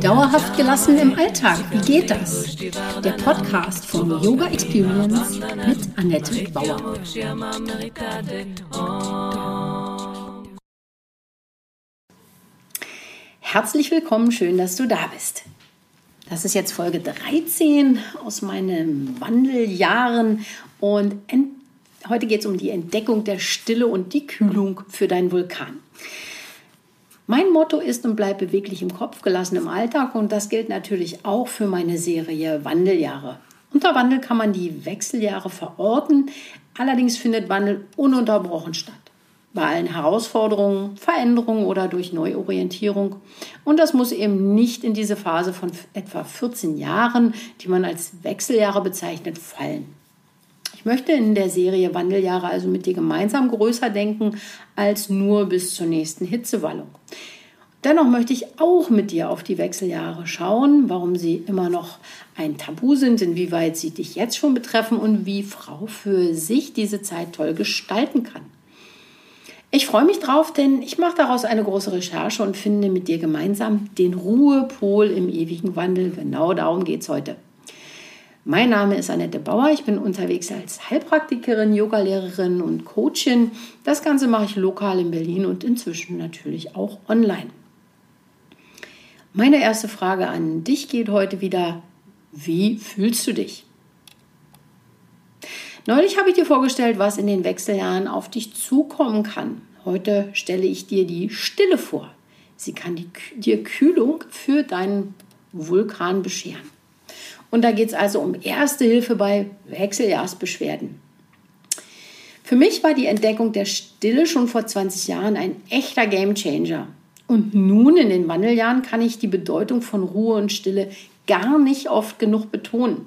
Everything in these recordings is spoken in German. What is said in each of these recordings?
Dauerhaft gelassen im Alltag, wie geht das? Der Podcast von Yoga Experience mit Annette Bauer. Herzlich willkommen, schön, dass du da bist. Das ist jetzt Folge 13 aus meinen Wandeljahren und endlich Heute geht es um die Entdeckung der Stille und die Kühlung für deinen Vulkan. Mein Motto ist und bleibt beweglich im Kopf, gelassen im Alltag und das gilt natürlich auch für meine Serie Wandeljahre. Unter Wandel kann man die Wechseljahre verorten, allerdings findet Wandel ununterbrochen statt. Bei allen Herausforderungen, Veränderungen oder durch Neuorientierung. Und das muss eben nicht in diese Phase von etwa 14 Jahren, die man als Wechseljahre bezeichnet, fallen. Ich möchte in der Serie Wandeljahre also mit dir gemeinsam größer denken als nur bis zur nächsten Hitzewallung. Dennoch möchte ich auch mit dir auf die Wechseljahre schauen, warum sie immer noch ein Tabu sind, inwieweit sie dich jetzt schon betreffen und wie Frau für sich diese Zeit toll gestalten kann. Ich freue mich drauf, denn ich mache daraus eine große Recherche und finde mit dir gemeinsam den Ruhepol im ewigen Wandel. Genau darum geht es heute. Mein Name ist Annette Bauer. Ich bin unterwegs als Heilpraktikerin, Yogalehrerin und Coachin. Das Ganze mache ich lokal in Berlin und inzwischen natürlich auch online. Meine erste Frage an dich geht heute wieder, wie fühlst du dich? Neulich habe ich dir vorgestellt, was in den Wechseljahren auf dich zukommen kann. Heute stelle ich dir die Stille vor. Sie kann dir Kühlung für deinen Vulkan bescheren. Und da geht es also um Erste Hilfe bei Wechseljahrsbeschwerden. Für mich war die Entdeckung der Stille schon vor 20 Jahren ein echter Gamechanger. Und nun in den Wandeljahren kann ich die Bedeutung von Ruhe und Stille gar nicht oft genug betonen.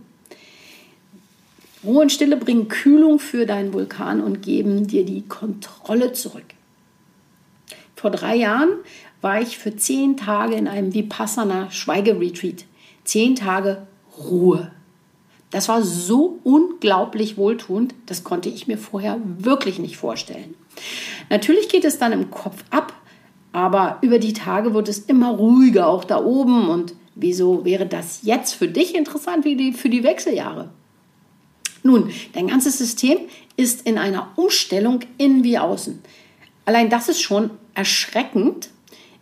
Ruhe und Stille bringen Kühlung für deinen Vulkan und geben dir die Kontrolle zurück. Vor drei Jahren war ich für zehn Tage in einem Vipassana Schweigeretreat. Zehn Tage Ruhe. Das war so unglaublich wohltuend, das konnte ich mir vorher wirklich nicht vorstellen. Natürlich geht es dann im Kopf ab, aber über die Tage wird es immer ruhiger, auch da oben. Und wieso wäre das jetzt für dich interessant wie die, für die Wechseljahre? Nun, dein ganzes System ist in einer Umstellung innen wie außen. Allein das ist schon erschreckend,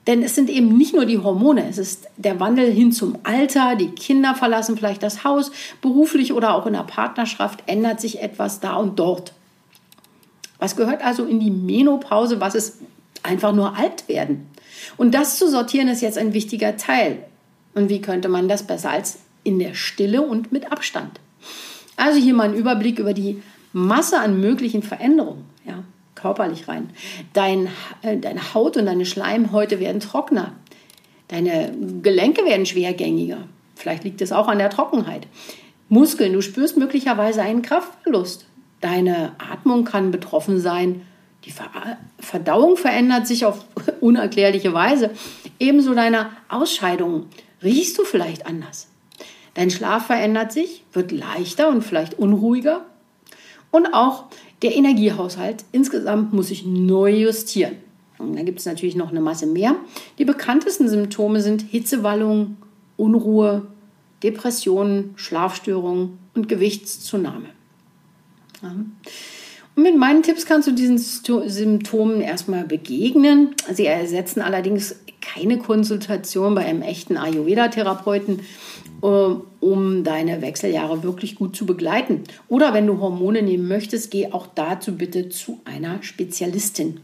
denn es sind eben nicht nur die Hormone, es ist der Wandel hin zum Alter, die Kinder verlassen vielleicht das Haus, beruflich oder auch in der Partnerschaft ändert sich etwas da und dort. Was gehört also in die Menopause? Was ist einfach nur alt werden? Und das zu sortieren ist jetzt ein wichtiger Teil. Und wie könnte man das besser als in der Stille und mit Abstand? Also hier mal ein Überblick über die Masse an möglichen Veränderungen. Ja körperlich rein. Dein, äh, deine Haut und deine Schleimhäute werden trockener. Deine Gelenke werden schwergängiger. Vielleicht liegt es auch an der Trockenheit. Muskeln, du spürst möglicherweise einen Kraftverlust. Deine Atmung kann betroffen sein. Die Verdauung verändert sich auf unerklärliche Weise. Ebenso deine Ausscheidungen. Riechst du vielleicht anders? Dein Schlaf verändert sich, wird leichter und vielleicht unruhiger. Und auch der Energiehaushalt insgesamt muss sich neu justieren. Und da gibt es natürlich noch eine Masse mehr. Die bekanntesten Symptome sind Hitzewallung, Unruhe, Depressionen, Schlafstörungen und Gewichtszunahme. Ja. Und mit meinen Tipps kannst du diesen Symptomen erstmal begegnen. Sie ersetzen allerdings keine Konsultation bei einem echten Ayurveda-Therapeuten, um deine Wechseljahre wirklich gut zu begleiten. Oder wenn du Hormone nehmen möchtest, geh auch dazu bitte zu einer Spezialistin.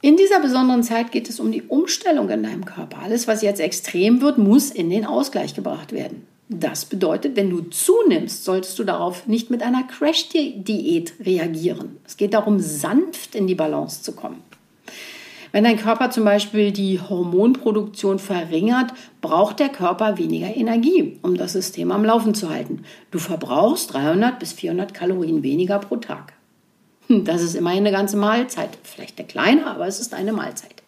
In dieser besonderen Zeit geht es um die Umstellung in deinem Körper. Alles, was jetzt extrem wird, muss in den Ausgleich gebracht werden. Das bedeutet, wenn du zunimmst, solltest du darauf nicht mit einer Crash-Diät reagieren. Es geht darum, sanft in die Balance zu kommen. Wenn dein Körper zum Beispiel die Hormonproduktion verringert, braucht der Körper weniger Energie, um das System am Laufen zu halten. Du verbrauchst 300 bis 400 Kalorien weniger pro Tag. Hm, das ist immerhin eine ganze Mahlzeit. Vielleicht eine kleine, aber es ist eine Mahlzeit.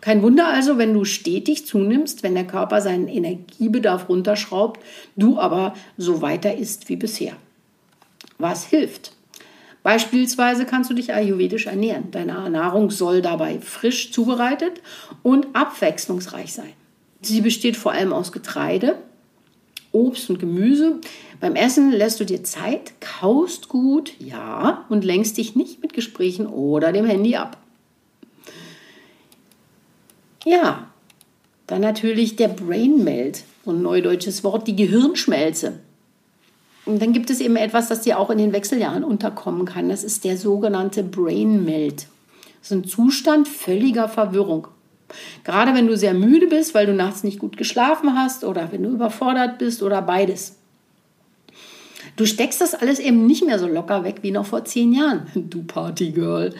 Kein Wunder also, wenn du stetig zunimmst, wenn der Körper seinen Energiebedarf runterschraubt, du aber so weiter isst wie bisher. Was hilft? Beispielsweise kannst du dich ayurvedisch ernähren. Deine Nahrung soll dabei frisch zubereitet und abwechslungsreich sein. Sie besteht vor allem aus Getreide, Obst und Gemüse. Beim Essen lässt du dir Zeit, kaust gut, ja, und lenkst dich nicht mit Gesprächen oder dem Handy ab. Ja, dann natürlich der Brain Melt, ein neudeutsches Wort, die Gehirnschmelze. Und dann gibt es eben etwas, das dir auch in den Wechseljahren unterkommen kann. Das ist der sogenannte Brain Melt. Das ist ein Zustand völliger Verwirrung. Gerade wenn du sehr müde bist, weil du nachts nicht gut geschlafen hast oder wenn du überfordert bist oder beides. Du steckst das alles eben nicht mehr so locker weg wie noch vor zehn Jahren, du Partygirl.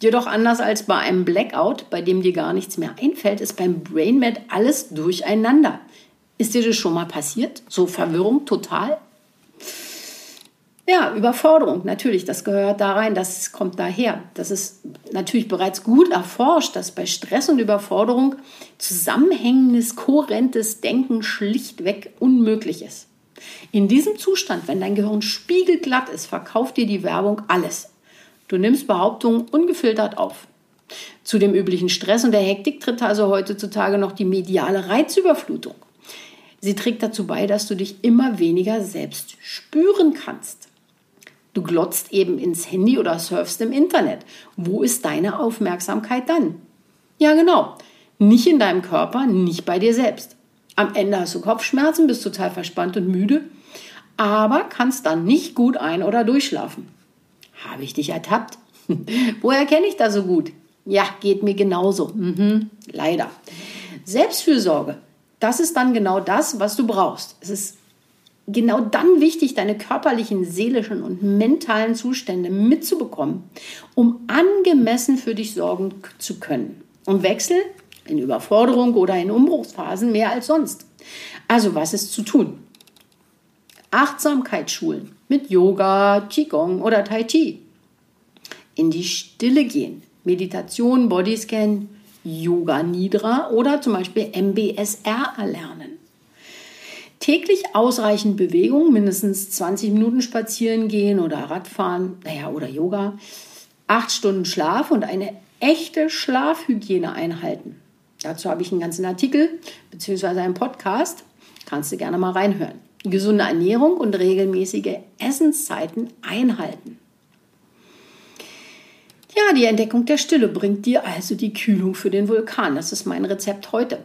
Jedoch anders als bei einem Blackout, bei dem dir gar nichts mehr einfällt, ist beim Brainmat alles durcheinander. Ist dir das schon mal passiert? So Verwirrung total? Ja, Überforderung, natürlich, das gehört da rein, das kommt daher. Das ist natürlich bereits gut erforscht, dass bei Stress und Überforderung zusammenhängendes, kohärentes Denken schlichtweg unmöglich ist. In diesem Zustand, wenn dein Gehirn spiegelglatt ist, verkauft dir die Werbung alles. Du nimmst Behauptungen ungefiltert auf. Zu dem üblichen Stress und der Hektik tritt also heutzutage noch die mediale Reizüberflutung. Sie trägt dazu bei, dass du dich immer weniger selbst spüren kannst. Du glotzt eben ins Handy oder surfst im Internet. Wo ist deine Aufmerksamkeit dann? Ja, genau. Nicht in deinem Körper, nicht bei dir selbst. Am Ende hast du Kopfschmerzen, bist total verspannt und müde, aber kannst dann nicht gut ein- oder durchschlafen. Habe ich dich ertappt? Woher kenne ich das so gut? Ja, geht mir genauso. Mhm, leider. Selbstfürsorge, das ist dann genau das, was du brauchst. Es ist genau dann wichtig, deine körperlichen, seelischen und mentalen Zustände mitzubekommen, um angemessen für dich sorgen zu können. Und Wechsel in Überforderung oder in Umbruchsphasen mehr als sonst. Also was ist zu tun? Achtsamkeitsschulen mit Yoga, Qigong oder Tai Chi. In die Stille gehen, Meditation, Bodyscan, Yoga Nidra oder zum Beispiel MBSR erlernen täglich ausreichend Bewegung, mindestens 20 Minuten spazieren gehen oder Radfahren, naja, oder Yoga, acht Stunden Schlaf und eine echte Schlafhygiene einhalten. Dazu habe ich einen ganzen Artikel bzw. einen Podcast. Kannst du gerne mal reinhören. Gesunde Ernährung und regelmäßige Essenszeiten einhalten. Ja, die Entdeckung der Stille bringt dir also die Kühlung für den Vulkan. Das ist mein Rezept heute.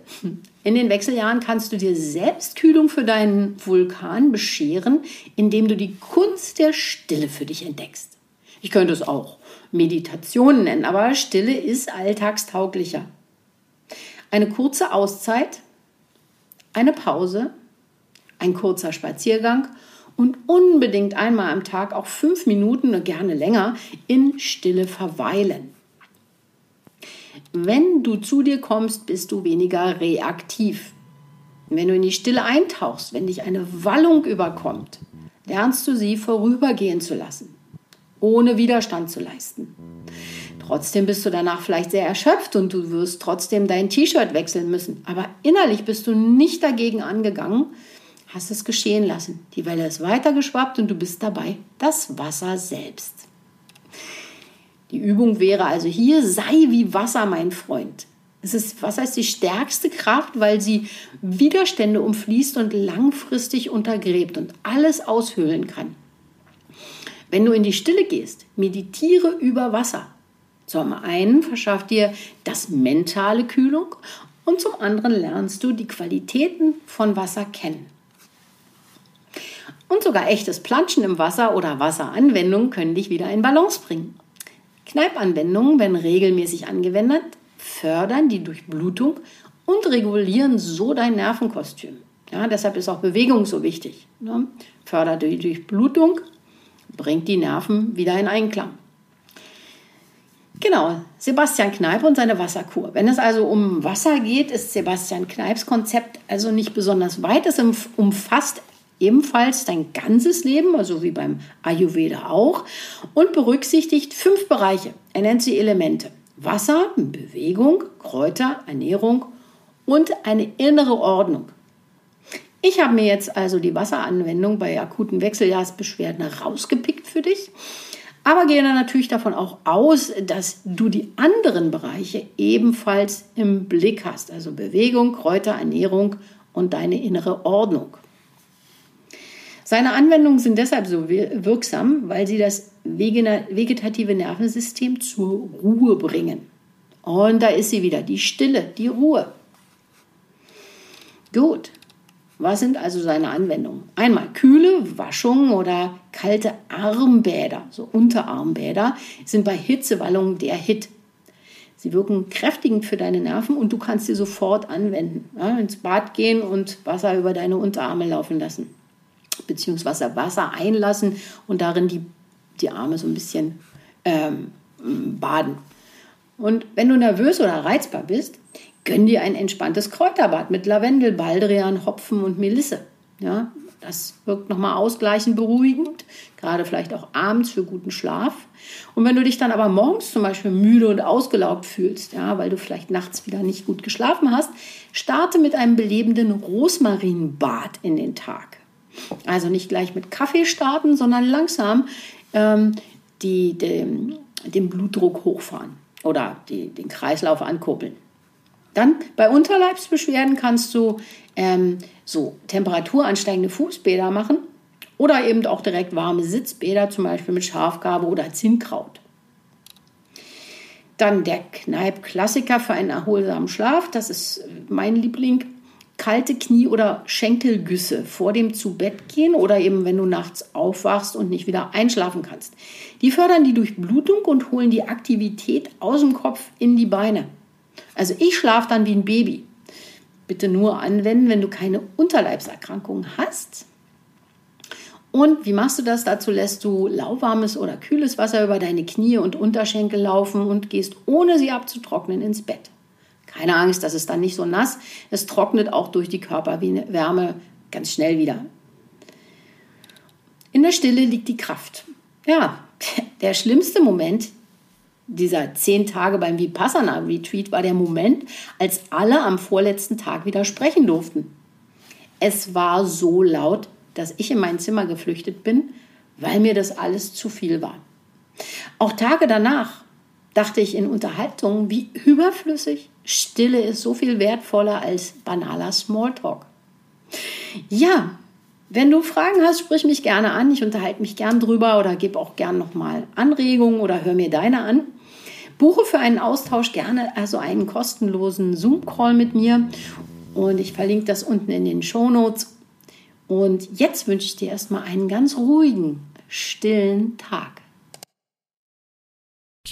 In den Wechseljahren kannst du dir selbst Kühlung für deinen Vulkan bescheren, indem du die Kunst der Stille für dich entdeckst. Ich könnte es auch Meditation nennen, aber Stille ist alltagstauglicher. Eine kurze Auszeit, eine Pause, ein kurzer Spaziergang und unbedingt einmal am Tag auch fünf Minuten, gerne länger, in Stille verweilen. Wenn du zu dir kommst, bist du weniger reaktiv. Wenn du in die Stille eintauchst, wenn dich eine Wallung überkommt, lernst du sie vorübergehen zu lassen, ohne Widerstand zu leisten. Trotzdem bist du danach vielleicht sehr erschöpft und du wirst trotzdem dein T-Shirt wechseln müssen. Aber innerlich bist du nicht dagegen angegangen, hast es geschehen lassen. Die Welle ist weitergeschwappt und du bist dabei das Wasser selbst. Die Übung wäre also hier, sei wie Wasser, mein Freund. Es ist, Wasser ist die stärkste Kraft, weil sie Widerstände umfließt und langfristig untergräbt und alles aushöhlen kann. Wenn du in die Stille gehst, meditiere über Wasser. Zum einen verschafft dir das mentale Kühlung und zum anderen lernst du die Qualitäten von Wasser kennen. Und sogar echtes Planschen im Wasser oder Wasseranwendungen können dich wieder in Balance bringen. Kneipanwendungen, wenn regelmäßig angewendet, fördern die Durchblutung und regulieren so dein Nervenkostüm. Ja, deshalb ist auch Bewegung so wichtig. Ne? Fördert die Durchblutung, bringt die Nerven wieder in Einklang. Genau, Sebastian Kneip und seine Wasserkur. Wenn es also um Wasser geht, ist Sebastian Kneips Konzept also nicht besonders weit. Es umfasst ebenfalls dein ganzes Leben, also wie beim Ayurveda auch, und berücksichtigt fünf Bereiche. Er nennt sie Elemente. Wasser, Bewegung, Kräuter, Ernährung und eine innere Ordnung. Ich habe mir jetzt also die Wasseranwendung bei akuten Wechseljahrsbeschwerden rausgepickt für dich. Aber gehe dann natürlich davon auch aus, dass du die anderen Bereiche ebenfalls im Blick hast. Also Bewegung, Kräuter, Ernährung und deine innere Ordnung. Seine Anwendungen sind deshalb so wirksam, weil sie das vegetative Nervensystem zur Ruhe bringen. Und da ist sie wieder, die Stille, die Ruhe. Gut, was sind also seine Anwendungen? Einmal kühle Waschungen oder kalte Armbäder, so Unterarmbäder, sind bei Hitzewallungen der Hit. Sie wirken kräftigend für deine Nerven und du kannst sie sofort anwenden. Ja, ins Bad gehen und Wasser über deine Unterarme laufen lassen. Beziehungsweise Wasser einlassen und darin die, die Arme so ein bisschen ähm, baden. Und wenn du nervös oder reizbar bist, gönn dir ein entspanntes Kräuterbad mit Lavendel, Baldrian, Hopfen und Melisse. Ja, das wirkt nochmal ausgleichend beruhigend, gerade vielleicht auch abends für guten Schlaf. Und wenn du dich dann aber morgens zum Beispiel müde und ausgelaugt fühlst, ja, weil du vielleicht nachts wieder nicht gut geschlafen hast, starte mit einem belebenden Rosmarinbad in den Tag. Also nicht gleich mit Kaffee starten, sondern langsam ähm, die, den, den Blutdruck hochfahren oder die, den Kreislauf ankurbeln. Dann bei Unterleibsbeschwerden kannst du ähm, so temperaturansteigende Fußbäder machen oder eben auch direkt warme Sitzbäder, zum Beispiel mit Schafgarbe oder Zinnkraut. Dann der Kneipp-Klassiker für einen erholsamen Schlaf, das ist mein Liebling. Kalte Knie- oder Schenkelgüsse vor dem Zubettgehen oder eben wenn du nachts aufwachst und nicht wieder einschlafen kannst. Die fördern die Durchblutung und holen die Aktivität aus dem Kopf in die Beine. Also ich schlafe dann wie ein Baby. Bitte nur anwenden, wenn du keine Unterleibserkrankungen hast. Und wie machst du das? Dazu lässt du lauwarmes oder kühles Wasser über deine Knie und Unterschenkel laufen und gehst ohne sie abzutrocknen ins Bett. Keine Angst, das ist dann nicht so nass. Es trocknet auch durch die Körperwärme ganz schnell wieder. In der Stille liegt die Kraft. Ja, der schlimmste Moment dieser zehn Tage beim Vipassana Retreat war der Moment, als alle am vorletzten Tag wieder sprechen durften. Es war so laut, dass ich in mein Zimmer geflüchtet bin, weil mir das alles zu viel war. Auch Tage danach dachte ich in Unterhaltungen, wie überflüssig Stille ist so viel wertvoller als banaler Smalltalk. Ja, wenn du Fragen hast, sprich mich gerne an. Ich unterhalte mich gern drüber oder gebe auch gern nochmal Anregungen oder hör mir deine an. Buche für einen Austausch gerne also einen kostenlosen Zoom-Call mit mir und ich verlinke das unten in den Show Notes. Und jetzt wünsche ich dir erstmal einen ganz ruhigen, stillen Tag.